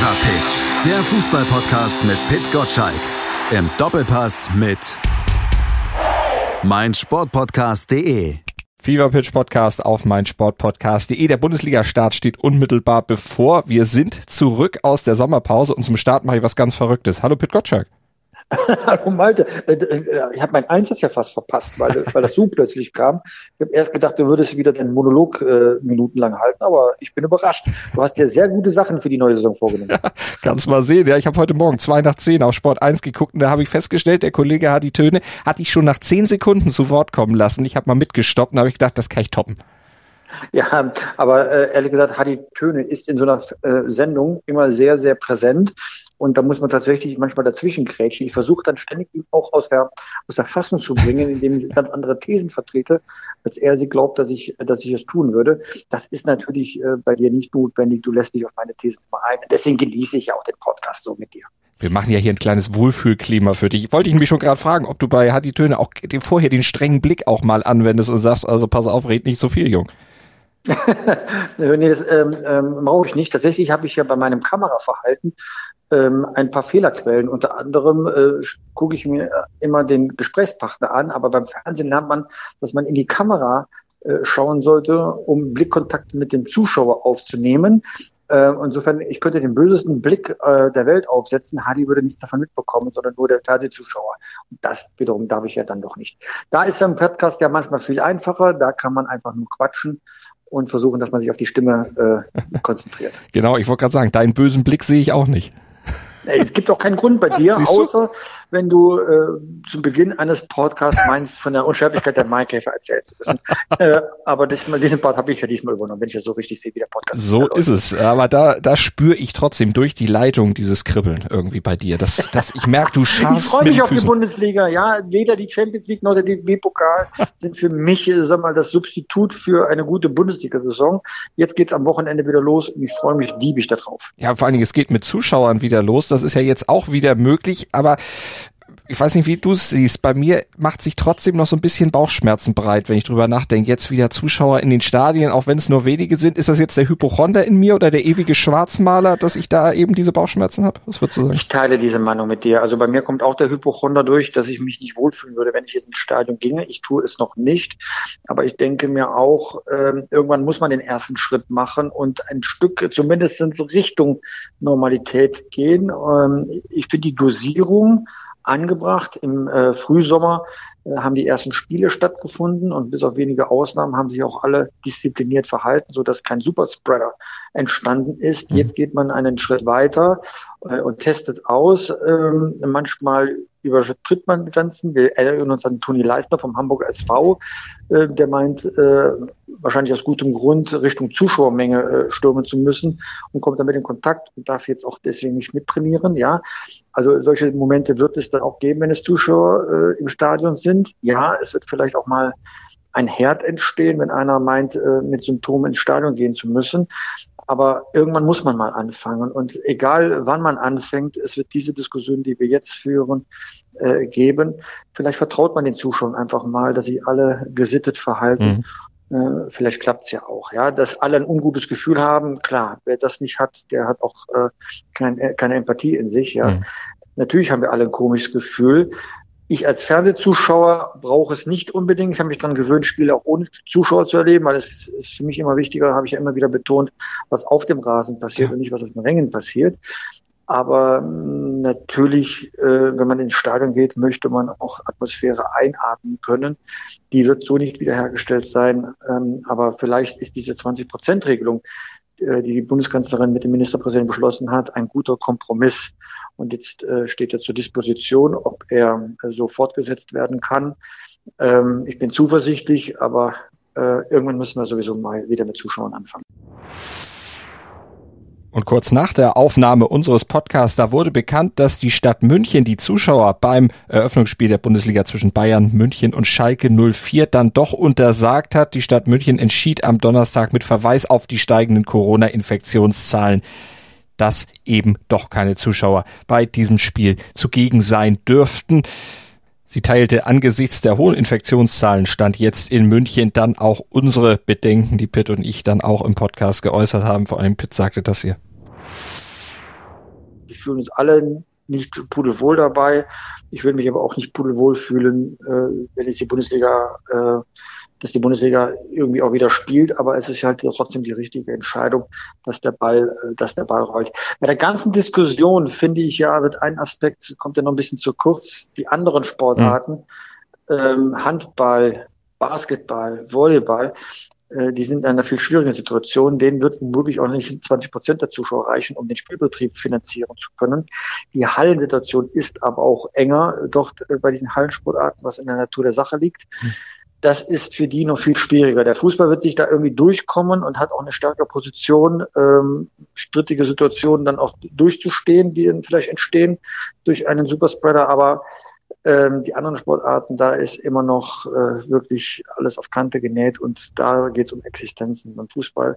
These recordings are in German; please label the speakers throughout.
Speaker 1: Fever Pitch, der Fußballpodcast mit Pit Gottschalk. Im Doppelpass mit meinsportpodcast.de.
Speaker 2: Fever Pitch Podcast auf meinsportpodcast.de. Der Bundesliga-Start steht unmittelbar bevor. Wir sind zurück aus der Sommerpause und zum Start mache ich was ganz Verrücktes. Hallo Pit Gottschalk.
Speaker 3: Hallo Malte, äh, äh, ich habe meinen Einsatz ja fast verpasst, weil, weil das so plötzlich kam. Ich habe erst gedacht, du würdest wieder deinen Monolog äh, minutenlang halten, aber ich bin überrascht. Du hast dir sehr gute Sachen für die neue Saison vorgenommen. Ja,
Speaker 2: kannst mal sehen. Ja, ich habe heute Morgen zwei nach zehn auf Sport 1 geguckt und da habe ich festgestellt, der Kollege hat die Töne, hat ich schon nach zehn Sekunden zu Wort kommen lassen. Ich habe mal mitgestoppt und habe ich gedacht, das kann ich toppen.
Speaker 3: Ja, aber äh, ehrlich gesagt, Hadi Töne ist in so einer äh, Sendung immer sehr, sehr präsent. Und da muss man tatsächlich manchmal dazwischen krätschen. Ich versuche dann ständig ihn auch aus der, aus der Fassung zu bringen, indem ich ganz andere Thesen vertrete, als er sie glaubt, dass ich, dass ich es tun würde. Das ist natürlich äh, bei dir nicht notwendig. Du lässt dich auf meine Thesen immer ein. Deswegen genieße ich ja auch den Podcast so mit dir.
Speaker 2: Wir machen ja hier ein kleines Wohlfühlklima für dich. Wollte ich mich schon gerade fragen, ob du bei Hadi Töne auch vorher den strengen Blick auch mal anwendest und sagst, also pass auf, red nicht so viel, Jung.
Speaker 3: nee, das ähm, ähm, brauche ich nicht. Tatsächlich habe ich ja bei meinem Kameraverhalten ähm, ein paar Fehlerquellen. Unter anderem äh, gucke ich mir immer den Gesprächspartner an, aber beim Fernsehen lernt man, dass man in die Kamera äh, schauen sollte, um Blickkontakt mit dem Zuschauer aufzunehmen. Äh, insofern, ich könnte den bösesten Blick äh, der Welt aufsetzen. Hardy würde nichts davon mitbekommen, sondern nur der Fernsehzuschauer. Und das wiederum darf ich ja dann doch nicht. Da ist ein Podcast ja manchmal viel einfacher. Da kann man einfach nur quatschen und versuchen, dass man sich auf die Stimme äh, konzentriert.
Speaker 2: Genau, ich wollte gerade sagen, deinen bösen Blick sehe ich auch nicht.
Speaker 3: Es gibt auch keinen Grund bei dir, außer wenn du äh, zu Beginn eines Podcasts meinst, von der Unsterblichkeit der Maikäfer erzählt zu müssen. äh, aber diesmal, diesen Part habe ich ja diesmal übernommen, wenn ich ja so richtig sehe, wie der Podcast
Speaker 2: So ist es. Aber da, da spüre ich trotzdem durch die Leitung dieses Kribbeln irgendwie bei dir. Das, das, ich merke, du schaffst
Speaker 3: Ich freue mich auf die Bundesliga. Ja, weder die Champions League noch der DFB-Pokal sind für mich, äh, sag mal, das Substitut für eine gute Bundesliga-Saison. Jetzt geht's am Wochenende wieder los und ich freue mich diebig darauf.
Speaker 2: Ja, vor allen Dingen, es geht mit Zuschauern wieder los. Das ist ja jetzt auch wieder möglich, aber ich weiß nicht, wie du es siehst. Bei mir macht sich trotzdem noch so ein bisschen Bauchschmerzen bereit, wenn ich drüber nachdenke. Jetzt wieder Zuschauer in den Stadien, auch wenn es nur wenige sind. Ist das jetzt der Hypochonder in mir oder der ewige Schwarzmaler, dass ich da eben diese Bauchschmerzen habe? Was würdest du sagen?
Speaker 3: Ich teile diese Meinung mit dir. Also bei mir kommt auch der Hypochonder durch, dass ich mich nicht wohlfühlen würde, wenn ich jetzt ins Stadion ginge. Ich tue es noch nicht. Aber ich denke mir auch, ähm, irgendwann muss man den ersten Schritt machen und ein Stück zumindest Richtung Normalität gehen. Ähm, ich finde die Dosierung angebracht. Im äh, Frühsommer äh, haben die ersten Spiele stattgefunden und bis auf wenige Ausnahmen haben sich auch alle diszipliniert verhalten, so dass kein Superspreader entstanden ist. Mhm. Jetzt geht man einen Schritt weiter äh, und testet aus. Ähm, manchmal übertritt man Grenzen. Wir erinnern uns an Toni Leisner vom Hamburger SV, äh, der meint, äh, wahrscheinlich aus gutem Grund Richtung Zuschauermenge äh, stürmen zu müssen und kommt damit in Kontakt und darf jetzt auch deswegen nicht mittrainieren. Ja, also solche Momente wird es dann auch geben, wenn es Zuschauer äh, im Stadion sind. Ja, es wird vielleicht auch mal ein Herd entstehen, wenn einer meint, äh, mit Symptomen ins Stadion gehen zu müssen. Aber irgendwann muss man mal anfangen. Und egal wann man anfängt, es wird diese Diskussion, die wir jetzt führen, äh, geben. Vielleicht vertraut man den Zuschauern einfach mal, dass sie alle gesittet verhalten. Mhm. Äh, vielleicht klappt's ja auch. Ja, dass alle ein ungutes Gefühl haben, klar. Wer das nicht hat, der hat auch äh, kein, äh, keine Empathie in sich. Ja, mhm. natürlich haben wir alle ein komisches Gefühl. Ich als Fernsehzuschauer brauche es nicht unbedingt. Ich habe mich daran gewöhnt, Spiele auch ohne Zuschauer zu erleben, weil es ist für mich immer wichtiger, habe ich ja immer wieder betont, was auf dem Rasen passiert ja. und nicht, was auf den Rängen passiert. Aber mm, natürlich, äh, wenn man ins Stadion geht, möchte man auch Atmosphäre einatmen können. Die wird so nicht wiederhergestellt sein. Ähm, aber vielleicht ist diese 20-Prozent-Regelung, äh, die die Bundeskanzlerin mit dem Ministerpräsidenten beschlossen hat, ein guter Kompromiss. Und jetzt äh, steht er zur Disposition, ob er äh, so fortgesetzt werden kann. Ähm, ich bin zuversichtlich, aber äh, irgendwann müssen wir sowieso mal wieder mit Zuschauern anfangen.
Speaker 2: Und kurz nach der Aufnahme unseres Podcasts, da wurde bekannt, dass die Stadt München die Zuschauer beim Eröffnungsspiel der Bundesliga zwischen Bayern, München und Schalke 04 dann doch untersagt hat. Die Stadt München entschied am Donnerstag mit Verweis auf die steigenden Corona-Infektionszahlen dass eben doch keine Zuschauer bei diesem Spiel zugegen sein dürften. Sie teilte angesichts der hohen Infektionszahlen stand jetzt in München dann auch unsere Bedenken, die Pitt und ich dann auch im Podcast geäußert haben. Vor allem Pitt sagte das hier.
Speaker 3: fühlen uns alle nicht pudelwohl dabei. Ich würde mich aber auch nicht pudelwohl fühlen, äh, wenn ich die Bundesliga, äh, dass die Bundesliga irgendwie auch wieder spielt. Aber es ist halt trotzdem die richtige Entscheidung, dass der Ball, äh, dass der Ball rollt. Bei der ganzen Diskussion finde ich ja, wird ein Aspekt kommt ja noch ein bisschen zu kurz. Die anderen Sportarten, mhm. ähm, Handball, Basketball, Volleyball, äh, die sind in einer viel schwierigen Situation. Denen wird wirklich auch nicht 20 Prozent der Zuschauer reichen, um den Spielbetrieb finanzieren zu können. Die Hallensituation ist aber auch enger dort äh, bei diesen Hallensportarten, was in der Natur der Sache liegt. Das ist für die noch viel schwieriger. Der Fußball wird sich da irgendwie durchkommen und hat auch eine stärkere Position, ähm, strittige Situationen dann auch durchzustehen, die vielleicht entstehen durch einen Superspreader. Aber ähm, die anderen Sportarten, da ist immer noch äh, wirklich alles auf Kante genäht und da geht es um Existenzen. Beim Fußball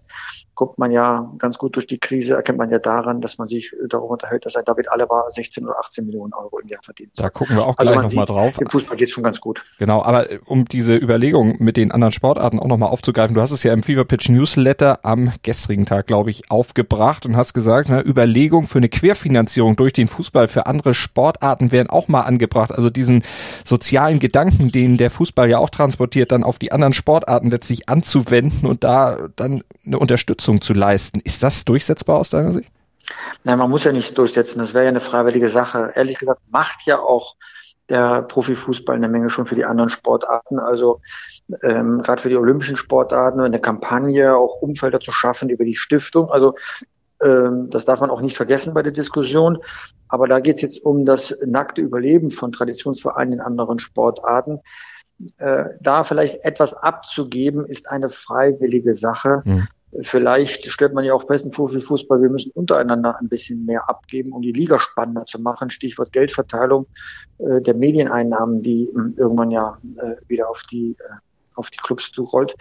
Speaker 3: kommt man ja ganz gut durch die Krise, erkennt man ja daran, dass man sich darüber unterhält, dass ein David Alaba 16 oder 18 Millionen Euro im Jahr verdient.
Speaker 2: Da gucken wir auch also gleich nochmal drauf.
Speaker 3: Im Fußball geht schon ganz gut.
Speaker 2: Genau, aber äh, um diese Überlegung mit den anderen Sportarten auch nochmal aufzugreifen, du hast es ja im Fever Pitch Newsletter am gestrigen Tag, glaube ich, aufgebracht und hast gesagt, na, Überlegung für eine Querfinanzierung durch den Fußball für andere Sportarten wären auch mal angebracht. Also diesen sozialen Gedanken, den der Fußball ja auch transportiert, dann auf die anderen Sportarten letztlich anzuwenden und da dann eine Unterstützung zu leisten. Ist das durchsetzbar aus deiner Sicht?
Speaker 3: Nein, man muss ja nicht durchsetzen. Das wäre ja eine freiwillige Sache. Ehrlich gesagt, macht ja auch der Profifußball eine Menge schon für die anderen Sportarten. Also ähm, gerade für die olympischen Sportarten eine Kampagne, auch Umfelder zu schaffen über die Stiftung. Also das darf man auch nicht vergessen bei der Diskussion. Aber da geht es jetzt um das nackte Überleben von Traditionsvereinen in anderen Sportarten. Äh, da vielleicht etwas abzugeben, ist eine freiwillige Sache. Mhm. Vielleicht stellt man ja auch besten vor für Fußball, wir müssen untereinander ein bisschen mehr abgeben, um die Liga spannender zu machen. Stichwort Geldverteilung äh, der Medieneinnahmen, die äh, irgendwann ja äh, wieder auf die, auf die Clubs zurollt,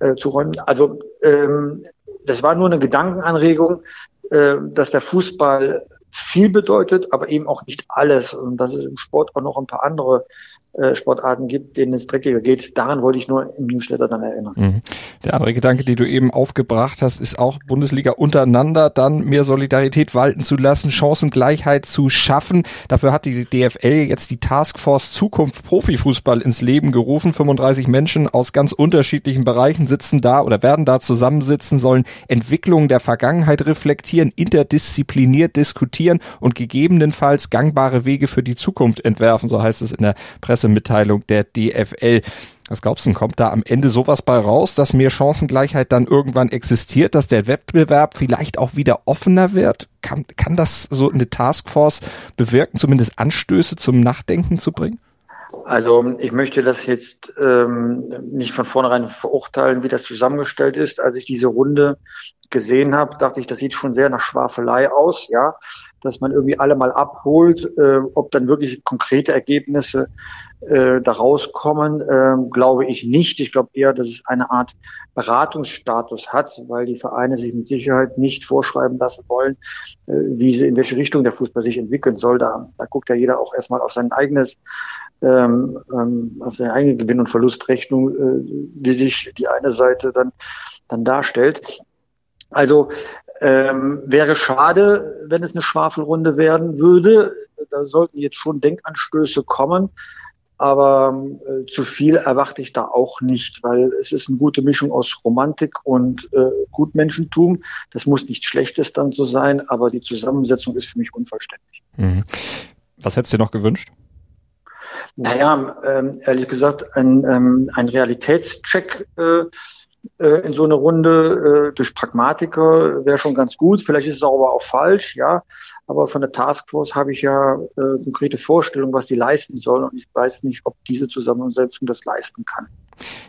Speaker 3: äh, zu räumen. Also ähm, das war nur eine Gedankenanregung, äh, dass der Fußball viel bedeutet, aber eben auch nicht alles. Und dass es im Sport auch noch ein paar andere äh, Sportarten gibt, denen es dreckiger geht. Daran wollte ich nur im Newsletter dann erinnern. Mhm.
Speaker 2: Der andere Gedanke, den du eben aufgebracht hast, ist auch Bundesliga untereinander dann mehr Solidarität walten zu lassen, Chancengleichheit zu schaffen. Dafür hat die DFL jetzt die Taskforce Zukunft Profifußball ins Leben gerufen. 35 Menschen aus ganz unterschiedlichen Bereichen sitzen da oder werden da zusammensitzen, sollen Entwicklungen der Vergangenheit reflektieren, interdiszipliniert diskutieren und gegebenenfalls gangbare Wege für die Zukunft entwerfen. So heißt es in der Presse Pressemitteilung der DFL. Was glaubst du, kommt da am Ende sowas bei raus, dass mehr Chancengleichheit dann irgendwann existiert, dass der Wettbewerb vielleicht auch wieder offener wird? Kann, kann das so eine Taskforce bewirken, zumindest Anstöße zum Nachdenken zu bringen?
Speaker 3: Also ich möchte das jetzt ähm, nicht von vornherein verurteilen, wie das zusammengestellt ist. Als ich diese Runde gesehen habe, dachte ich, das sieht schon sehr nach Schwafelei aus, ja, dass man irgendwie alle mal abholt, äh, ob dann wirklich konkrete Ergebnisse äh, daraus kommen, äh, glaube ich nicht. Ich glaube eher, dass es eine Art Beratungsstatus hat, weil die Vereine sich mit Sicherheit nicht vorschreiben lassen wollen, äh, wie sie in welche Richtung der Fußball sich entwickeln soll. Da, da guckt ja jeder auch erstmal auf sein eigenes ähm, ähm, auf seine eigene Gewinn- und Verlustrechnung, äh, wie sich die eine Seite dann, dann darstellt. Also ähm, wäre schade, wenn es eine Schwafelrunde werden würde. Da sollten jetzt schon Denkanstöße kommen. Aber äh, zu viel erwarte ich da auch nicht, weil es ist eine gute Mischung aus Romantik und äh, Gutmenschentum. Das muss nichts Schlechtes dann so sein, aber die Zusammensetzung ist für mich unvollständig. Mhm.
Speaker 2: Was hättest du dir noch gewünscht?
Speaker 3: Naja, ähm, ehrlich gesagt, ein, ähm, ein Realitätscheck äh, äh, in so eine Runde äh, durch Pragmatiker wäre schon ganz gut. Vielleicht ist es aber auch falsch, ja. Aber von der Taskforce habe ich ja äh, konkrete Vorstellungen, was die leisten sollen. Und ich weiß nicht, ob diese Zusammensetzung das leisten kann.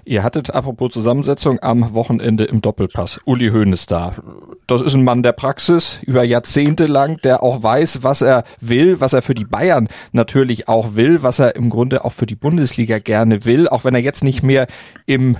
Speaker 2: Ihr hattet, apropos Zusammensetzung, am Wochenende im Doppelpass. Uli Hoeneß da. Das ist ein Mann der Praxis, über Jahrzehnte lang, der auch weiß, was er will, was er für die Bayern natürlich auch will, was er im Grunde auch für die Bundesliga gerne will, auch wenn er jetzt nicht mehr im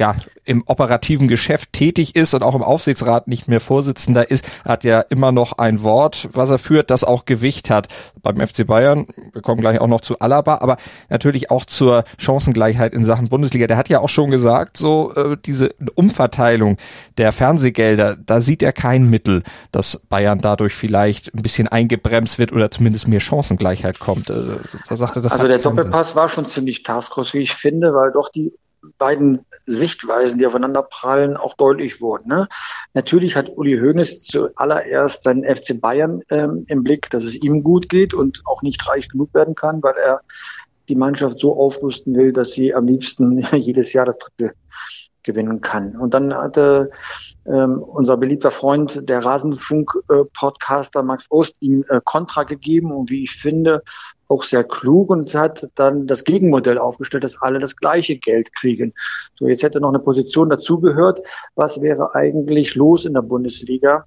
Speaker 2: ja im operativen Geschäft tätig ist und auch im Aufsichtsrat nicht mehr Vorsitzender ist, hat ja immer noch ein Wort, was er führt, das auch Gewicht hat. Beim FC Bayern, wir kommen gleich auch noch zu Alaba, aber natürlich auch zur Chancengleichheit in Sachen Bundesliga. Der hat ja auch schon gesagt, so äh, diese Umverteilung der Fernsehgelder, da sieht er kein Mittel, dass Bayern dadurch vielleicht ein bisschen eingebremst wird oder zumindest mehr Chancengleichheit kommt. Äh,
Speaker 3: da sagte, das also der Doppelpass Sinn. war schon ziemlich tasklos, wie ich finde, weil doch die beiden Sichtweisen, die aufeinander prallen, auch deutlich wurden. Ne? Natürlich hat Uli Hoeneß zuallererst seinen FC Bayern ähm, im Blick, dass es ihm gut geht und auch nicht reich genug werden kann, weil er die Mannschaft so aufrüsten will, dass sie am liebsten jedes Jahr das Drittel gewinnen kann. Und dann hatte ähm, unser beliebter Freund, der Rasenfunk-Podcaster Max Ost, ihm äh, Kontra gegeben und wie ich finde, auch sehr klug und hat dann das Gegenmodell aufgestellt, dass alle das gleiche Geld kriegen. So, jetzt hätte noch eine Position dazugehört. Was wäre eigentlich los in der Bundesliga,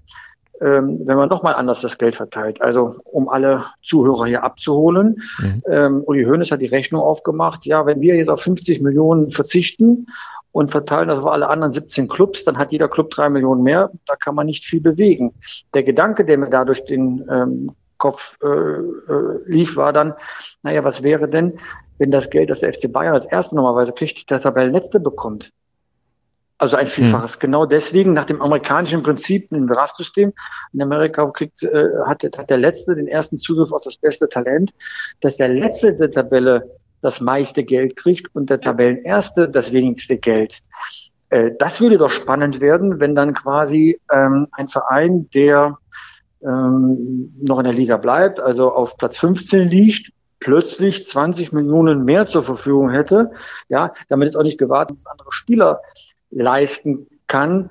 Speaker 3: ähm, wenn man nochmal anders das Geld verteilt? Also, um alle Zuhörer hier abzuholen. Mhm. Ähm, Uli Hoeneß hat die Rechnung aufgemacht. Ja, wenn wir jetzt auf 50 Millionen verzichten und verteilen das auf alle anderen 17 Clubs, dann hat jeder Club drei Millionen mehr. Da kann man nicht viel bewegen. Der Gedanke, der mir da durch den ähm, Kopf äh, äh, lief, war dann, naja, was wäre denn, wenn das Geld, das der FC Bayern als erste normalerweise kriegt, der Tabellenletzte bekommt? Also ein Vielfaches. Hm. Genau deswegen, nach dem amerikanischen Prinzip, im Draftsystem, in Amerika kriegt, äh, hat, hat der Letzte den ersten Zugriff auf das beste Talent, dass der Letzte der Tabelle das meiste Geld kriegt und der Tabellenerste das wenigste Geld. Äh, das würde doch spannend werden, wenn dann quasi ähm, ein Verein, der ähm, noch in der Liga bleibt, also auf Platz 15 liegt, plötzlich 20 Millionen mehr zur Verfügung hätte, ja, damit es auch nicht gewartet, dass andere Spieler leisten kann.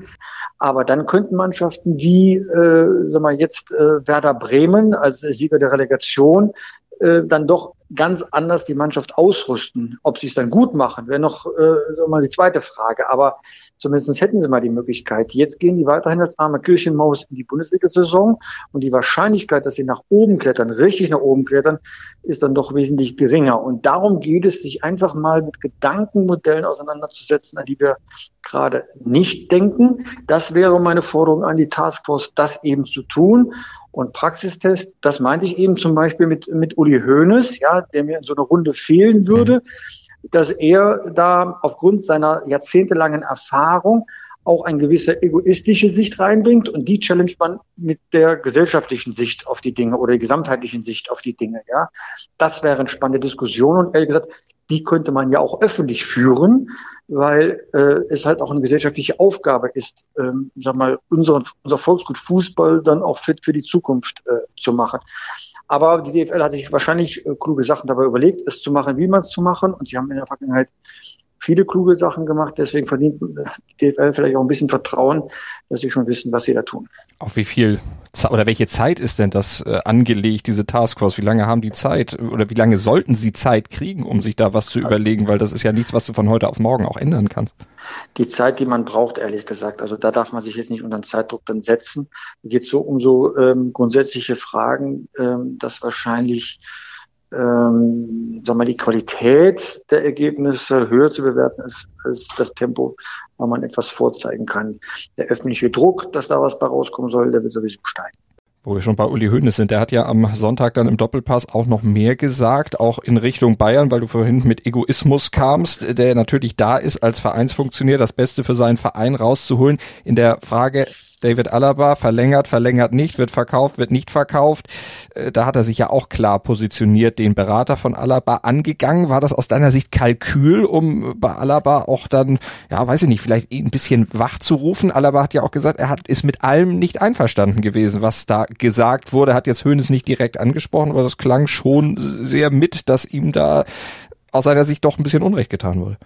Speaker 3: Aber dann könnten Mannschaften wie, äh, sag mal jetzt äh, Werder Bremen als Sieger der Relegation äh, dann doch ganz anders die Mannschaft ausrüsten. Ob sie es dann gut machen, wäre noch äh, sag mal die zweite Frage. Aber Zumindest hätten sie mal die Möglichkeit. Jetzt gehen die weiterhin als arme Kirchenmaus in die Bundesliga-Saison und die Wahrscheinlichkeit, dass sie nach oben klettern, richtig nach oben klettern, ist dann doch wesentlich geringer. Und darum geht es, sich einfach mal mit Gedankenmodellen auseinanderzusetzen, an die wir gerade nicht denken. Das wäre meine Forderung an die Taskforce, das eben zu tun. Und Praxistest, das meinte ich eben zum Beispiel mit, mit Uli Hoeneß, ja, der mir in so einer Runde fehlen würde. Mhm dass er da aufgrund seiner jahrzehntelangen Erfahrung auch eine gewisse egoistische Sicht reinbringt und die challenge man mit der gesellschaftlichen Sicht auf die Dinge oder der gesamtheitlichen Sicht auf die Dinge. Ja, das wäre eine spannende Diskussion und ehrlich gesagt, die könnte man ja auch öffentlich führen, weil äh, es halt auch eine gesellschaftliche Aufgabe ist, ähm, sag mal, unser, unser Volksgut Fußball dann auch fit für die Zukunft äh, zu machen. Aber die DFL hat sich wahrscheinlich äh, kluge Sachen dabei überlegt, es zu machen, wie man es zu machen. Und sie haben in der Vergangenheit viele kluge Sachen gemacht. Deswegen verdient die DFL vielleicht auch ein bisschen Vertrauen, dass sie schon wissen, was sie da tun.
Speaker 2: Auf wie viel oder welche Zeit ist denn das äh, angelegt, diese Taskforce? Wie lange haben die Zeit oder wie lange sollten sie Zeit kriegen, um sich da was zu überlegen? Weil das ist ja nichts, was du von heute auf morgen auch ändern kannst.
Speaker 3: Die Zeit, die man braucht, ehrlich gesagt. Also da darf man sich jetzt nicht unter den Zeitdruck dann setzen. Da geht so um so ähm, grundsätzliche Fragen, ähm, dass wahrscheinlich ähm, sagen wir, die Qualität der Ergebnisse höher zu bewerten ist als das Tempo, weil man etwas vorzeigen kann. Der öffentliche Druck, dass da was bei rauskommen soll, der wird sowieso steigen.
Speaker 2: Wo wir schon bei Uli Hoeneß sind, der hat ja am Sonntag dann im Doppelpass auch noch mehr gesagt, auch in Richtung Bayern, weil du vorhin mit Egoismus kamst, der natürlich da ist, als Vereinsfunktionär das Beste für seinen Verein rauszuholen. In der Frage, David Alaba verlängert, verlängert nicht, wird verkauft, wird nicht verkauft. Äh, da hat er sich ja auch klar positioniert, den Berater von Alaba angegangen. War das aus deiner Sicht Kalkül, um bei Alaba auch dann, ja, weiß ich nicht, vielleicht ein bisschen wach zu rufen? Alaba hat ja auch gesagt, er hat, ist mit allem nicht einverstanden gewesen, was da gesagt wurde. Hat jetzt Hönes nicht direkt angesprochen, aber das klang schon sehr mit, dass ihm da aus seiner Sicht doch ein bisschen Unrecht getan wurde.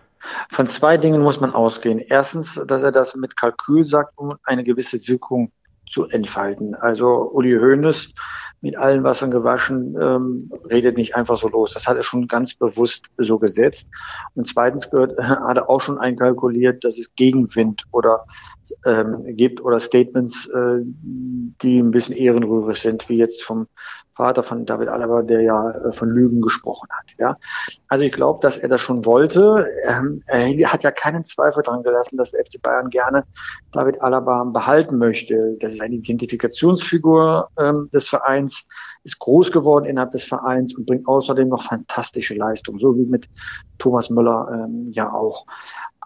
Speaker 3: Von zwei Dingen muss man ausgehen. Erstens, dass er das mit Kalkül sagt, um eine gewisse Wirkung zu entfalten. Also Uli Hoeneß mit allen Wassern gewaschen, ähm, redet nicht einfach so los. Das hat er schon ganz bewusst so gesetzt. Und zweitens gehört, hat er auch schon einkalkuliert, dass es Gegenwind oder ähm, gibt oder Statements, äh, die ein bisschen ehrenrührig sind, wie jetzt vom Vater von David Alaba, der ja äh, von Lügen gesprochen hat. Ja, also ich glaube, dass er das schon wollte. Ähm, er hat ja keinen Zweifel dran gelassen, dass der FC Bayern gerne David Alaba behalten möchte. Das ist eine Identifikationsfigur ähm, des Vereins, ist groß geworden innerhalb des Vereins und bringt außerdem noch fantastische Leistungen, so wie mit Thomas Müller ähm, ja auch.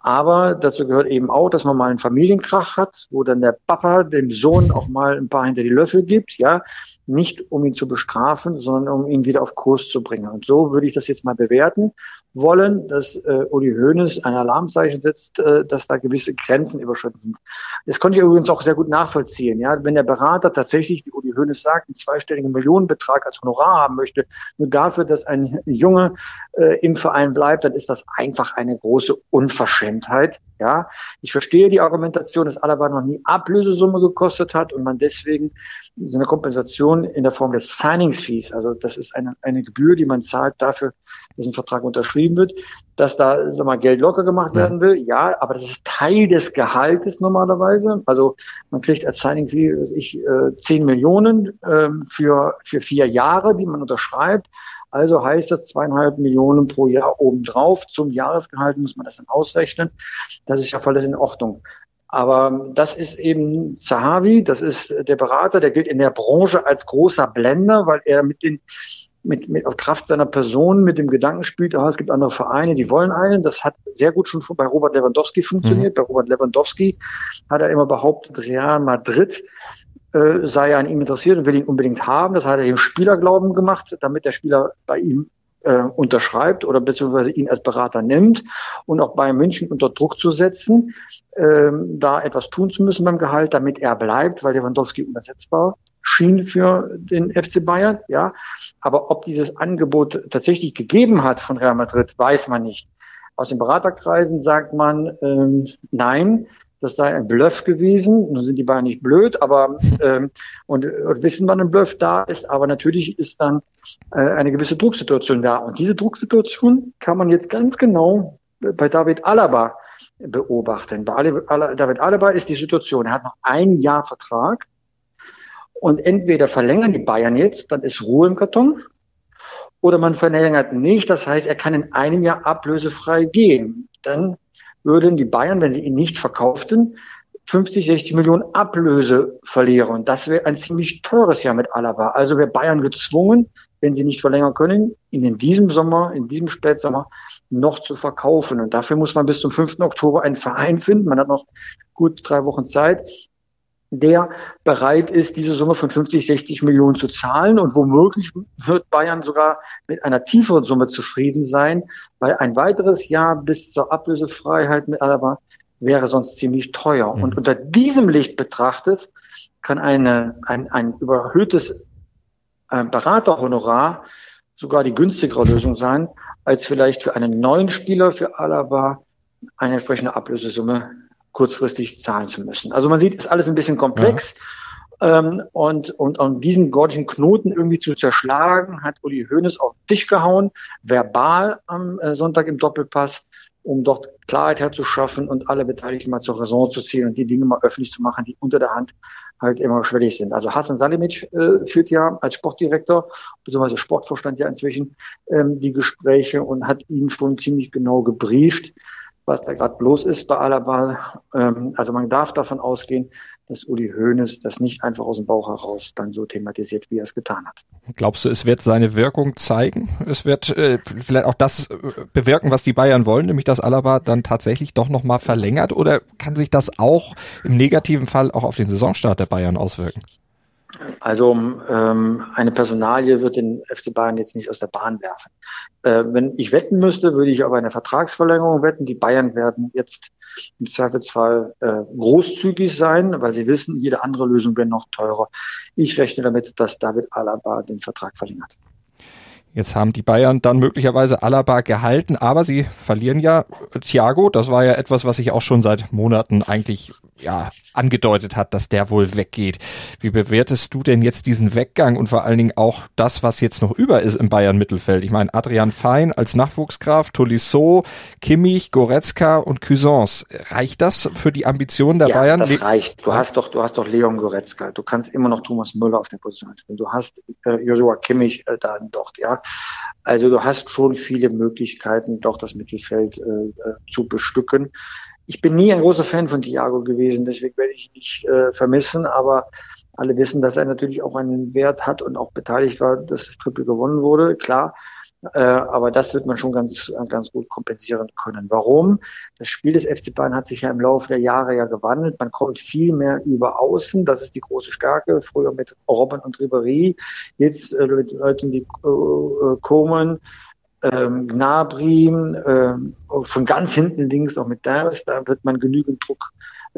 Speaker 3: Aber dazu gehört eben auch, dass man mal einen Familienkrach hat, wo dann der Papa dem Sohn auch mal ein paar hinter die Löffel gibt, ja. Nicht um ihn zu bestrafen, sondern um ihn wieder auf Kurs zu bringen. Und so würde ich das jetzt mal bewerten wollen, dass äh, Uli Hoeneß ein Alarmzeichen setzt, äh, dass da gewisse Grenzen überschritten sind. Das konnte ich übrigens auch sehr gut nachvollziehen. Ja, wenn der Berater tatsächlich, wie Uli Hoeneß sagt, einen zweistelligen Millionenbetrag als Honorar haben möchte, nur dafür, dass ein Junge äh, im Verein bleibt, dann ist das einfach eine große Unverschämtheit. Ja, ich verstehe die Argumentation, dass Alaba noch nie Ablösesumme gekostet hat und man deswegen so eine Kompensation in der Form des Signings Fees, also das ist eine, eine Gebühr, die man zahlt dafür, dass ein Vertrag unterschrieben wird, dass da sag mal, Geld locker gemacht ja. werden will. Ja, aber das ist Teil des Gehaltes normalerweise. Also man kriegt als Signing Fee, weiß ich, äh, 10 Millionen ähm, für, für vier Jahre, die man unterschreibt. Also heißt das zweieinhalb Millionen pro Jahr obendrauf. Zum Jahresgehalt muss man das dann ausrechnen. Das ist ja völlig in Ordnung. Aber das ist eben Zahavi, das ist der Berater, der gilt in der Branche als großer Blender, weil er mit den mit, mit auf Kraft seiner Person mit dem Gedanken spielt, ah, es gibt andere Vereine, die wollen einen. Das hat sehr gut schon bei Robert Lewandowski funktioniert. Mhm. Bei Robert Lewandowski hat er immer behauptet, Real Madrid äh, sei an ihm interessiert und will ihn unbedingt haben. Das hat er dem Spielerglauben gemacht, damit der Spieler bei ihm äh, unterschreibt oder beziehungsweise ihn als Berater nimmt und auch bei München unter Druck zu setzen, ähm, da etwas tun zu müssen beim Gehalt, damit er bleibt, weil Lewandowski unersetzbar schien für den FC Bayern, ja. Aber ob dieses Angebot tatsächlich gegeben hat von Real Madrid, weiß man nicht. Aus den Beraterkreisen sagt man, ähm, nein, das sei ein Bluff gewesen. Nun sind die Bayern nicht blöd, aber ähm, und, und wissen, wann ein Bluff da ist. Aber natürlich ist dann äh, eine gewisse Drucksituation da. Und diese Drucksituation kann man jetzt ganz genau bei David Alaba beobachten. Bei David Alaba ist die Situation, er hat noch ein Jahr Vertrag und entweder verlängern die Bayern jetzt, dann ist Ruhe im Karton, oder man verlängert nicht, das heißt, er kann in einem Jahr ablösefrei gehen. Dann würden die Bayern, wenn sie ihn nicht verkauften, 50, 60 Millionen Ablöse verlieren. Und das wäre ein ziemlich teures Jahr mit Alaba. Also wäre Bayern gezwungen, wenn sie nicht verlängern können, ihn in diesem Sommer, in diesem Spätsommer noch zu verkaufen. Und dafür muss man bis zum 5. Oktober einen Verein finden. Man hat noch gut drei Wochen Zeit, der bereit ist, diese Summe von 50, 60 Millionen zu zahlen. Und womöglich wird Bayern sogar mit einer tieferen Summe zufrieden sein, weil ein weiteres Jahr bis zur Ablösefreiheit mit Alaba wäre sonst ziemlich teuer. Mhm. Und unter diesem Licht betrachtet kann eine, ein, ein überhöhtes äh, Beraterhonorar sogar die günstigere Lösung sein, als vielleicht für einen neuen Spieler, für Alaba, eine entsprechende Ablösesumme kurzfristig zahlen zu müssen. Also man sieht, es ist alles ein bisschen komplex. Ja. Ähm, und, und um diesen gordischen Knoten irgendwie zu zerschlagen, hat Uli Hoeneß auf den Tisch gehauen, verbal am äh, Sonntag im Doppelpass, um dort Klarheit herzuschaffen und alle Beteiligten mal zur Raison zu ziehen und die Dinge mal öffentlich zu machen, die unter der Hand halt immer schwellig sind. Also Hassan Salimic äh, führt ja als Sportdirektor, beziehungsweise Sportvorstand ja inzwischen ähm, die Gespräche und hat ihn schon ziemlich genau gebrieft, was da gerade bloß ist bei Alaba. Ähm, also man darf davon ausgehen, dass Uli Hoeneß das nicht einfach aus dem Bauch heraus dann so thematisiert, wie er es getan hat.
Speaker 2: Glaubst du, es wird seine Wirkung zeigen? Es wird äh, vielleicht auch das äh, bewirken, was die Bayern wollen, nämlich dass Alaba dann tatsächlich doch nochmal verlängert? Oder kann sich das auch im negativen Fall auch auf den Saisonstart der Bayern auswirken?
Speaker 3: Also ähm, eine Personalie wird den FC Bayern jetzt nicht aus der Bahn werfen. Äh, wenn ich wetten müsste, würde ich auf eine Vertragsverlängerung wetten. Die Bayern werden jetzt im Zweifelsfall äh, großzügig sein, weil sie wissen, jede andere Lösung wäre noch teurer. Ich rechne damit, dass David Alaba den Vertrag verlängert.
Speaker 2: Jetzt haben die Bayern dann möglicherweise Alaba gehalten, aber sie verlieren ja Thiago. Das war ja etwas, was sich auch schon seit Monaten eigentlich ja angedeutet hat, dass der wohl weggeht. Wie bewertest du denn jetzt diesen Weggang und vor allen Dingen auch das, was jetzt noch über ist im Bayern Mittelfeld? Ich meine, Adrian Fein als Nachwuchskraft, Tolisso, Kimmich, Goretzka und Cuisance. Reicht das für die Ambitionen der
Speaker 3: ja,
Speaker 2: Bayern?
Speaker 3: Das reicht. Du hast doch, du hast doch Leon Goretzka. Du kannst immer noch Thomas Müller auf der Position spielen. Du hast äh, Joshua Kimmich äh, da dort, ja. Also du hast schon viele Möglichkeiten, doch das Mittelfeld äh, äh zu bestücken. Ich bin nie ein großer Fan von Thiago gewesen, deswegen werde ich ihn nicht äh, vermissen, aber alle wissen, dass er natürlich auch einen Wert hat und auch beteiligt war, dass das Triple gewonnen wurde, klar. Äh, aber das wird man schon ganz, ganz gut kompensieren können. Warum? Das Spiel des FC Bayern hat sich ja im Laufe der Jahre ja gewandelt. Man kommt viel mehr über Außen. Das ist die große Stärke. Früher mit Robben und Ribéry. Jetzt äh, mit Leuten wie äh, Koman, ähm, Gnabry, äh, von ganz hinten links auch mit Davis, da wird man genügend Druck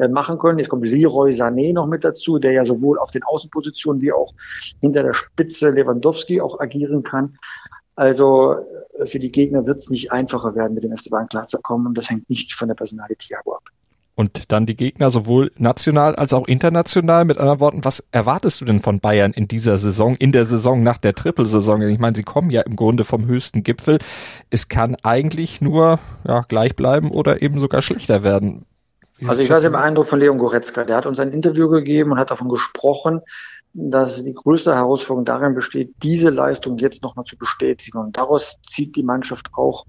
Speaker 3: machen können. Jetzt kommt Leroy Sané noch mit dazu, der ja sowohl auf den Außenpositionen wie auch hinter der Spitze Lewandowski auch agieren kann. Also äh, für die Gegner wird es nicht einfacher werden, mit dem FC Bayern klarzukommen und das hängt nicht von der Personalie Thiago ab.
Speaker 2: Und dann die Gegner sowohl national als auch international. Mit anderen Worten, was erwartest du denn von Bayern in dieser Saison, in der Saison nach der Trippelsaison? Ich meine, sie kommen ja im Grunde vom höchsten Gipfel. Es kann eigentlich nur ja, gleich bleiben oder eben sogar schlechter werden.
Speaker 3: also ich war sehr beeindruckt von Leon Goretzka. Der hat uns ein Interview gegeben und hat davon gesprochen, dass die größte Herausforderung darin besteht, diese Leistung jetzt nochmal zu bestätigen. Und daraus zieht die Mannschaft auch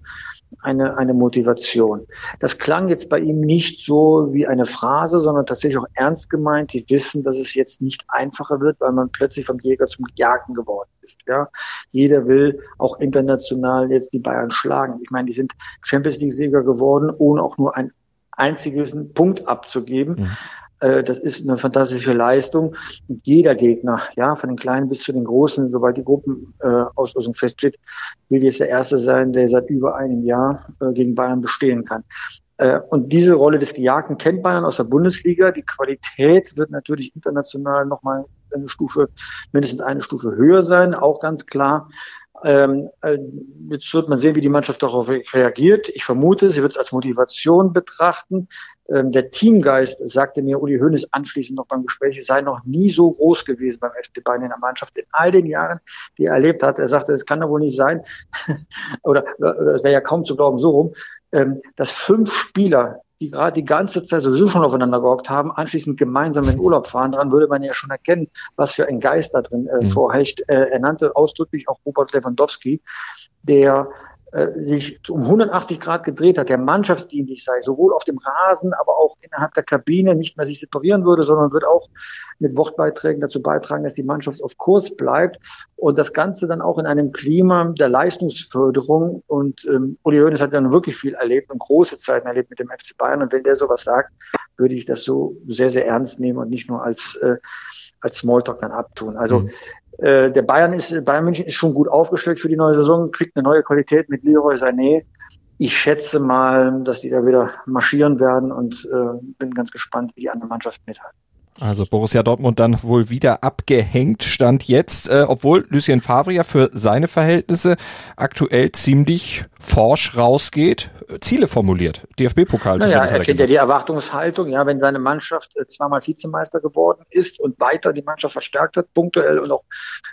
Speaker 3: eine, eine Motivation. Das klang jetzt bei ihm nicht so wie eine Phrase, sondern tatsächlich auch ernst gemeint. Die wissen, dass es jetzt nicht einfacher wird, weil man plötzlich vom Jäger zum Jagden geworden ist. Ja, jeder will auch international jetzt die Bayern schlagen. Ich meine, die sind Champions League Sieger geworden, ohne auch nur einen einzigen Punkt abzugeben. Mhm. Äh, das ist eine fantastische Leistung. Und jeder Gegner, ja, von den Kleinen bis zu den Großen, sobald die Gruppenauslosung äh, feststeht, will jetzt der Erste sein, der seit über einem Jahr äh, gegen Bayern bestehen kann. Und diese Rolle des Gejagten kennt Bayern aus der Bundesliga. Die Qualität wird natürlich international nochmal eine Stufe, mindestens eine Stufe höher sein, auch ganz klar. Ähm, äh, jetzt wird man sehen, wie die Mannschaft darauf reagiert. Ich vermute, sie wird es als Motivation betrachten. Ähm, der Teamgeist, sagte mir Uli Hoeneß anschließend noch beim Gespräch, sei noch nie so groß gewesen beim FC Bayern in der Mannschaft in all den Jahren, die er erlebt hat. Er sagte, es kann doch wohl nicht sein, oder es wäre ja kaum zu glauben, so rum, ähm, dass fünf Spieler die gerade die ganze Zeit sowieso schon aufeinander gehockt haben, anschließend gemeinsam in Urlaub fahren. Daran würde man ja schon erkennen, was für ein Geist da drin äh, mhm. vorherrscht. Äh, er nannte ausdrücklich auch Robert Lewandowski, der sich um 180 Grad gedreht hat, der mannschaftsdienlich sei, sowohl auf dem Rasen, aber auch innerhalb der Kabine nicht mehr sich separieren würde, sondern wird auch mit Wortbeiträgen dazu beitragen, dass die Mannschaft auf Kurs bleibt und das Ganze dann auch in einem Klima der Leistungsförderung und ähm, Uli Hoeneß hat dann wirklich viel erlebt und große Zeiten erlebt mit dem FC Bayern und wenn der sowas sagt, würde ich das so sehr, sehr ernst nehmen und nicht nur als, äh, als Smalltalk dann abtun. Also mhm. Äh, der Bayern ist, Bayern München ist schon gut aufgestellt für die neue Saison, kriegt eine neue Qualität mit Leroy Sané. Ich schätze mal, dass die da wieder marschieren werden und äh, bin ganz gespannt, wie die andere Mannschaft mithalten.
Speaker 2: Also Borussia Dortmund dann wohl wieder abgehängt, stand jetzt, äh, obwohl Lucien Favre ja für seine Verhältnisse aktuell ziemlich forsch rausgeht, Ziele formuliert. DFB-Pokal.
Speaker 3: Naja, er kennt ja die Erwartungshaltung, ja, wenn seine Mannschaft äh, zweimal Vizemeister geworden ist und weiter die Mannschaft verstärkt hat, punktuell und auch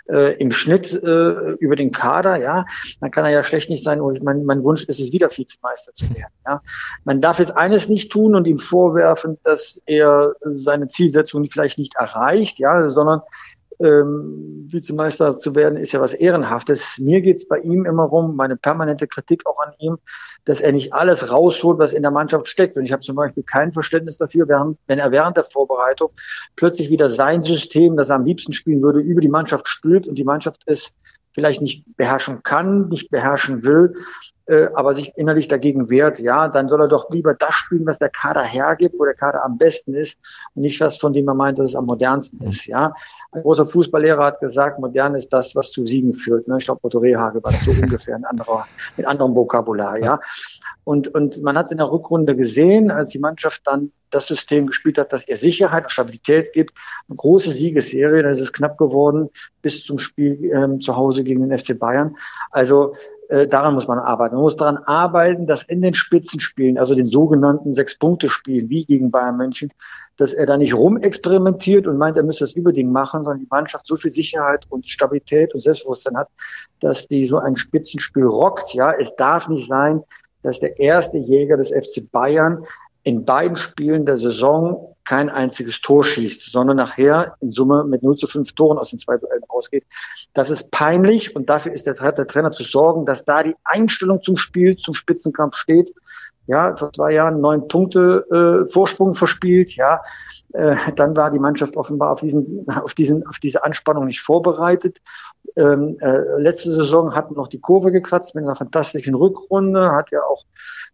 Speaker 3: äh, im Schnitt äh, über den Kader, ja, dann kann er ja schlecht nicht sein, und mein, mein Wunsch ist es, wieder Vizemeister zu werden. Ja. Man darf jetzt eines nicht tun und ihm vorwerfen, dass er seine Zielsetzung vielleicht nicht erreicht, ja, sondern ähm, Vizemeister zu werden, ist ja was Ehrenhaftes. Mir geht es bei ihm immer rum, meine permanente Kritik auch an ihm, dass er nicht alles rausholt, was in der Mannschaft steckt. Und ich habe zum Beispiel kein Verständnis dafür, während, wenn er während der Vorbereitung plötzlich wieder sein System, das er am liebsten spielen würde, über die Mannschaft stülpt und die Mannschaft es vielleicht nicht beherrschen kann, nicht beherrschen will. Äh, aber sich innerlich dagegen wehrt, ja, dann soll er doch lieber das spielen, was der Kader hergibt, wo der Kader am besten ist und nicht das, von dem er meint, dass es am modernsten ist, ja. Ein großer Fußballlehrer hat gesagt, modern ist das, was zu Siegen führt. Ne? Ich glaube, Otto Rehage war das so ungefähr ein anderer, mit anderem Vokabular, ja. Und, und man hat in der Rückrunde gesehen, als die Mannschaft dann das System gespielt hat, das ihr Sicherheit und Stabilität gibt, eine große Siegesserie, dann ist es knapp geworden bis zum Spiel ähm, zu Hause gegen den FC Bayern. Also äh, daran muss man arbeiten. Man muss daran arbeiten, dass in den Spitzenspielen, also den sogenannten Sechs-Punkte-Spielen, wie gegen Bayern München, dass er da nicht rumexperimentiert und meint, er müsste das Überding machen, sondern die Mannschaft so viel Sicherheit und Stabilität und Selbstbewusstsein hat, dass die so ein Spitzenspiel rockt. Ja, es darf nicht sein, dass der erste Jäger des FC Bayern in beiden Spielen der Saison kein einziges Tor schießt, sondern nachher in Summe mit 0 zu 5 Toren aus den zwei Duellen ausgeht. Das ist peinlich und dafür ist der, der Trainer zu sorgen, dass da die Einstellung zum Spiel, zum Spitzenkampf steht. Ja, vor zwei Jahren neun Punkte äh, Vorsprung verspielt. Ja, äh, dann war die Mannschaft offenbar auf diesen, auf diesen, auf diese Anspannung nicht vorbereitet. Ähm, äh, letzte Saison hatten noch die Kurve gekratzt mit einer fantastischen Rückrunde, hat ja auch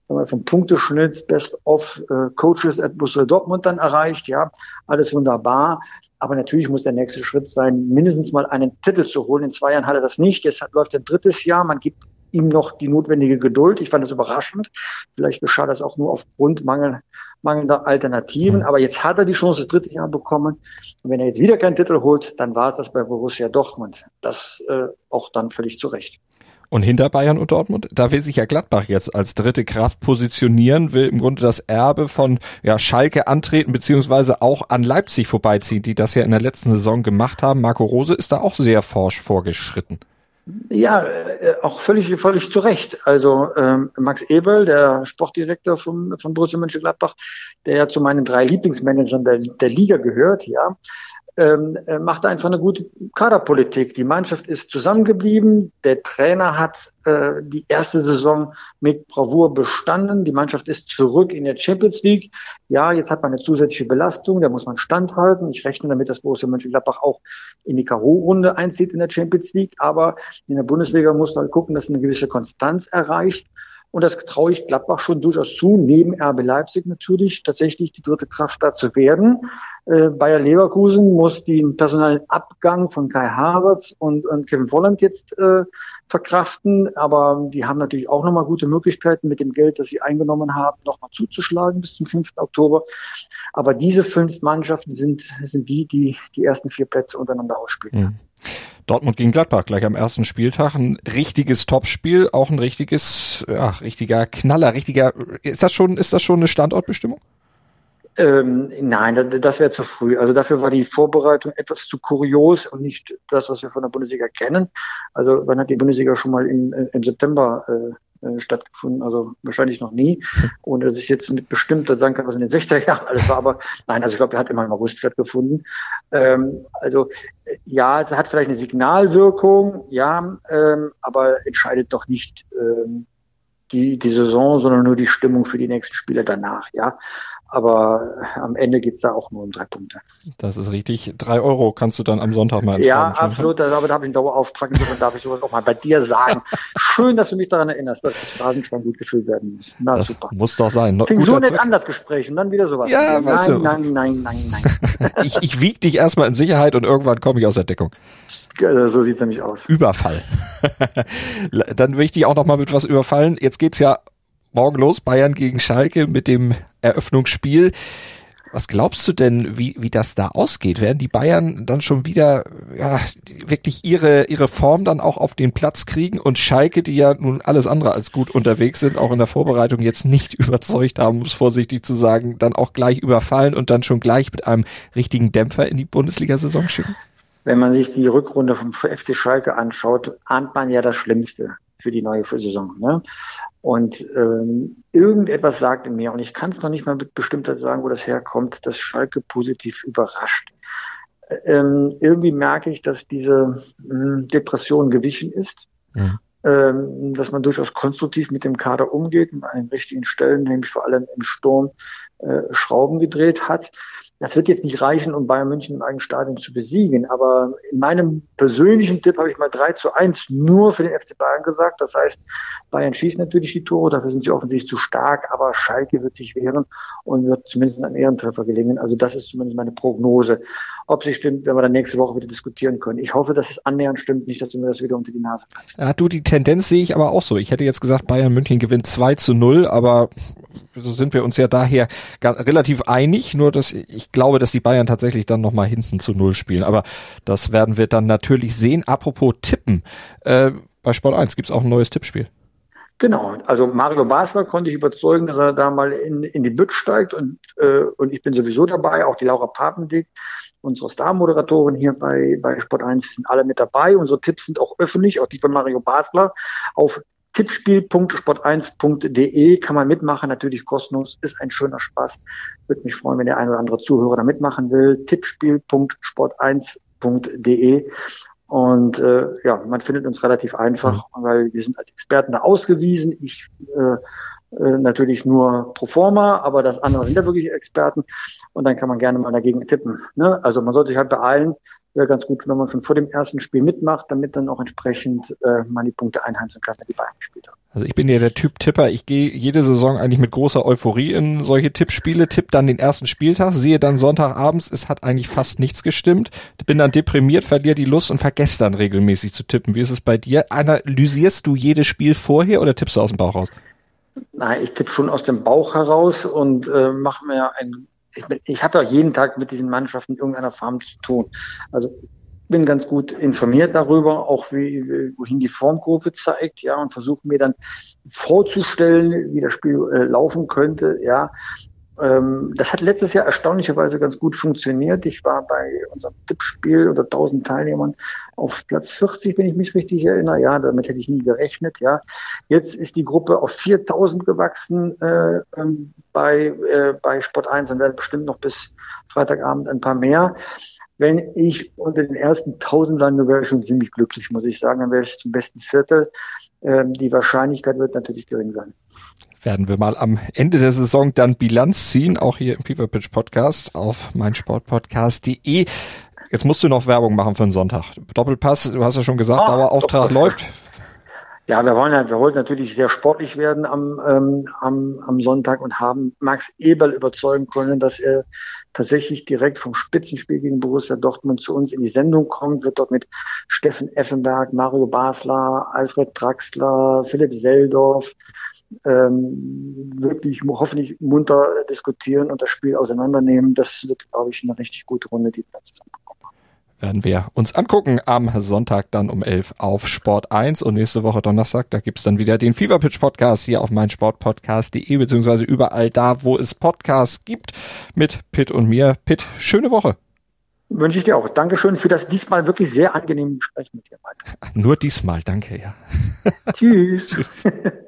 Speaker 3: vom Punkteschnitt Best of äh, Coaches at Borussia Dortmund dann erreicht. Ja, alles wunderbar. Aber natürlich muss der nächste Schritt sein, mindestens mal einen Titel zu holen. In zwei Jahren hat er das nicht. Jetzt läuft ein drittes Jahr. Man gibt ihm noch die notwendige Geduld. Ich fand das überraschend. Vielleicht geschah das auch nur aufgrund mangel, mangelnder Alternativen. Aber jetzt hat er die Chance, das dritte Jahr bekommen. Und wenn er jetzt wieder keinen Titel holt, dann war es das bei Borussia Dortmund. Das äh, auch dann völlig zu Recht.
Speaker 2: Und hinter Bayern und Dortmund, da will sich ja Gladbach jetzt als dritte Kraft positionieren, will im Grunde das Erbe von ja, Schalke antreten, beziehungsweise auch an Leipzig vorbeiziehen, die das ja in der letzten Saison gemacht haben. Marco Rose ist da auch sehr forsch vorgeschritten.
Speaker 3: Ja, äh, auch völlig, völlig zu Recht. Also ähm, Max Ebel, der Sportdirektor von, von Borussia Mönchengladbach, der ja zu meinen drei Lieblingsmanagern der, der Liga gehört, ja, ähm, äh, macht einfach eine gute Kaderpolitik. Die Mannschaft ist zusammengeblieben. Der Trainer hat äh, die erste Saison mit Bravour bestanden. Die Mannschaft ist zurück in der Champions League. Ja, jetzt hat man eine zusätzliche Belastung. Da muss man standhalten. Ich rechne damit, dass Borussia Mönchengladbach auch in die K.O.-Runde einzieht in der Champions League. Aber in der Bundesliga muss man gucken, dass eine gewisse Konstanz erreicht. Und das traue ich Gladbach schon durchaus zu, neben RB Leipzig natürlich tatsächlich die dritte Kraft da zu werden. Äh, Bayer Leverkusen muss den personellen Abgang von Kai Havertz und, und Kevin Volland jetzt äh, verkraften, aber die haben natürlich auch nochmal gute Möglichkeiten mit dem Geld, das sie eingenommen haben, nochmal zuzuschlagen bis zum 5. Oktober. Aber diese fünf Mannschaften sind, sind die, die die ersten vier Plätze untereinander ausspielen. Mhm.
Speaker 2: Dortmund gegen Gladbach gleich am ersten Spieltag. Ein richtiges Topspiel, auch ein richtiges, ja, richtiger Knaller, richtiger, ist das schon, ist das schon eine Standortbestimmung?
Speaker 3: Ähm, nein, das wäre zu früh. Also dafür war die Vorbereitung etwas zu kurios und nicht das, was wir von der Bundesliga kennen. Also wann hat die Bundesliga schon mal im, im September äh, äh, stattgefunden, also wahrscheinlich noch nie, ohne dass ich jetzt mit bestimmter sagen kann, was in den 60er Jahren alles war, aber nein, also ich glaube, er hat immer im August stattgefunden. Ähm, also ja, es hat vielleicht eine Signalwirkung, ja, ähm, aber entscheidet doch nicht ähm, die, die Saison, sondern nur die Stimmung für die nächsten Spiele danach, ja. Aber am Ende geht's da auch nur um drei Punkte.
Speaker 2: Das ist richtig. Drei Euro kannst du dann am Sonntag mal
Speaker 3: Ja, absolut. Da, da habe ich einen Dauerauftrag und darf ich sowas auch mal bei dir sagen. Schön, dass du mich daran erinnerst, dass das Phrasenschwein gut gefüllt werden muss.
Speaker 2: Na, das super. muss doch sein.
Speaker 3: Fing so nett an, das Gespräch. Und dann wieder sowas.
Speaker 2: Ja,
Speaker 3: nein,
Speaker 2: weißt du.
Speaker 3: nein, nein, nein, nein.
Speaker 2: ich, ich wieg dich erstmal in Sicherheit und irgendwann komme ich aus der Deckung.
Speaker 3: So sieht's nämlich aus.
Speaker 2: Überfall. dann will ich dich auch noch mal mit was überfallen. Jetzt geht's ja morgen los, Bayern gegen Schalke mit dem Eröffnungsspiel. Was glaubst du denn, wie, wie das da ausgeht? Werden die Bayern dann schon wieder ja, wirklich ihre, ihre Form dann auch auf den Platz kriegen und Schalke, die ja nun alles andere als gut unterwegs sind, auch in der Vorbereitung jetzt nicht überzeugt haben, um es vorsichtig zu sagen, dann auch gleich überfallen und dann schon gleich mit einem richtigen Dämpfer in die Bundesliga-Saison schicken?
Speaker 3: Wenn man sich die Rückrunde vom FC Schalke anschaut, ahnt man ja das Schlimmste für die neue Saison. Ne? Und ähm, irgendetwas sagt in mir, und ich kann es noch nicht mal mit Bestimmtheit sagen, wo das herkommt, dass Schalke positiv überrascht. Ähm, irgendwie merke ich, dass diese ähm, Depression gewichen ist, ja. ähm, dass man durchaus konstruktiv mit dem Kader umgeht, an den richtigen Stellen, nämlich vor allem im Sturm äh, Schrauben gedreht hat. Das wird jetzt nicht reichen, um Bayern München im eigenen Stadion zu besiegen. Aber in meinem persönlichen Tipp habe ich mal 3 zu 1 nur für den FC Bayern gesagt. Das heißt, Bayern schießt natürlich die Tore, dafür sind sie offensichtlich zu stark, aber Schalke wird sich wehren und wird zumindest ein Ehrentreffer gelingen. Also das ist zumindest meine Prognose. Ob sie stimmt, werden wir dann nächste Woche wieder diskutieren können. Ich hoffe, dass es annähernd stimmt, nicht, dass du mir das wieder unter die Nase
Speaker 2: greifst. Ja, du, die Tendenz sehe ich aber auch so. Ich hätte jetzt gesagt, Bayern München gewinnt 2 zu 0, aber so sind wir uns ja daher relativ einig, nur dass ich glaube, dass die Bayern tatsächlich dann nochmal hinten zu Null spielen. Aber das werden wir dann natürlich sehen. Apropos Tippen, äh, bei Sport 1 gibt's auch ein neues Tippspiel.
Speaker 3: Genau, also Mario Basler konnte ich überzeugen, dass er da mal in, in die Bütt steigt und, äh, und ich bin sowieso dabei, auch die Laura Papendick, unsere Star-Moderatorin hier bei, bei Sport 1, wir sind alle mit dabei. Unsere Tipps sind auch öffentlich, auch die von Mario Basler auf Tippspiel.sport1.de kann man mitmachen, natürlich kostenlos, ist ein schöner Spaß. Würde mich freuen, wenn der ein oder andere Zuhörer da mitmachen will. Tippspiel.sport1.de und äh, ja, man findet uns relativ einfach, weil wir sind als Experten da ausgewiesen. Ich äh, äh, natürlich nur pro forma, aber das andere sind ja wirklich Experten und dann kann man gerne mal dagegen tippen. Ne? Also man sollte sich halt beeilen, wäre ganz gut, wenn man schon vor dem ersten Spiel mitmacht, damit dann auch entsprechend äh, man die Punkte einheimsen kann, wenn die beiden gespielt haben.
Speaker 2: Also ich bin ja der Typ Tipper. Ich gehe jede Saison eigentlich mit großer Euphorie in solche Tippspiele, tipp dann den ersten Spieltag, sehe dann Sonntagabends, es hat eigentlich fast nichts gestimmt, bin dann deprimiert, verliere die Lust und vergesse dann regelmäßig zu tippen. Wie ist es bei dir? Analysierst du jedes Spiel vorher oder tippst du aus dem Bauch raus?
Speaker 3: Nein, ich tippe schon aus dem Bauch heraus und äh, mache mir ein ich, ich habe ja jeden Tag mit diesen Mannschaften in irgendeiner Form zu tun. Also bin ganz gut informiert darüber, auch wie, wohin die Formgruppe zeigt, ja, und versuche mir dann vorzustellen, wie das Spiel äh, laufen könnte, ja. Ähm, das hat letztes Jahr erstaunlicherweise ganz gut funktioniert. Ich war bei unserem Tippspiel unter 1000 Teilnehmern auf Platz 40, wenn ich mich richtig erinnere. Ja, damit hätte ich nie gerechnet. Ja, jetzt ist die Gruppe auf 4000 gewachsen äh, ähm, bei äh, bei Sport 1 und werden bestimmt noch bis Freitagabend ein paar mehr. Wenn ich unter den ersten 1000 lande, wäre ich schon ziemlich glücklich, muss ich sagen. Dann wäre ich zum besten Viertel. Ähm, die Wahrscheinlichkeit wird natürlich gering sein
Speaker 2: werden wir mal am Ende der Saison dann Bilanz ziehen, auch hier im Fever Pitch Podcast auf meinsportpodcast.de. Jetzt musst du noch Werbung machen für den Sonntag. Doppelpass, du hast ja schon gesagt, oh, Dauerauftrag läuft.
Speaker 3: Ja, wir wollen, wir wollten natürlich sehr sportlich werden am, ähm, am, am Sonntag und haben Max Eberl überzeugen können, dass er tatsächlich direkt vom Spitzenspiel gegen Borussia Dortmund zu uns in die Sendung kommt, wird dort mit Steffen Effenberg, Mario Basler, Alfred Draxler, Philipp Seldorf, ähm, wirklich hoffentlich munter diskutieren und das Spiel auseinandernehmen. Das wird, glaube ich, eine richtig gute Runde, die wir zusammenbekommen
Speaker 2: werden wir uns angucken am Sonntag dann um 11 auf Sport 1 und nächste Woche Donnerstag, da gibt's dann wieder den Fever Pitch Podcast hier auf meinsportpodcast.de beziehungsweise überall da, wo es Podcasts gibt mit Pitt und mir. Pitt, schöne Woche.
Speaker 3: Wünsche ich dir auch. Dankeschön für das diesmal wirklich sehr angenehme Gespräch mit dir.
Speaker 2: Mike. Nur diesmal, danke, ja.
Speaker 3: Tschüss. Tschüss.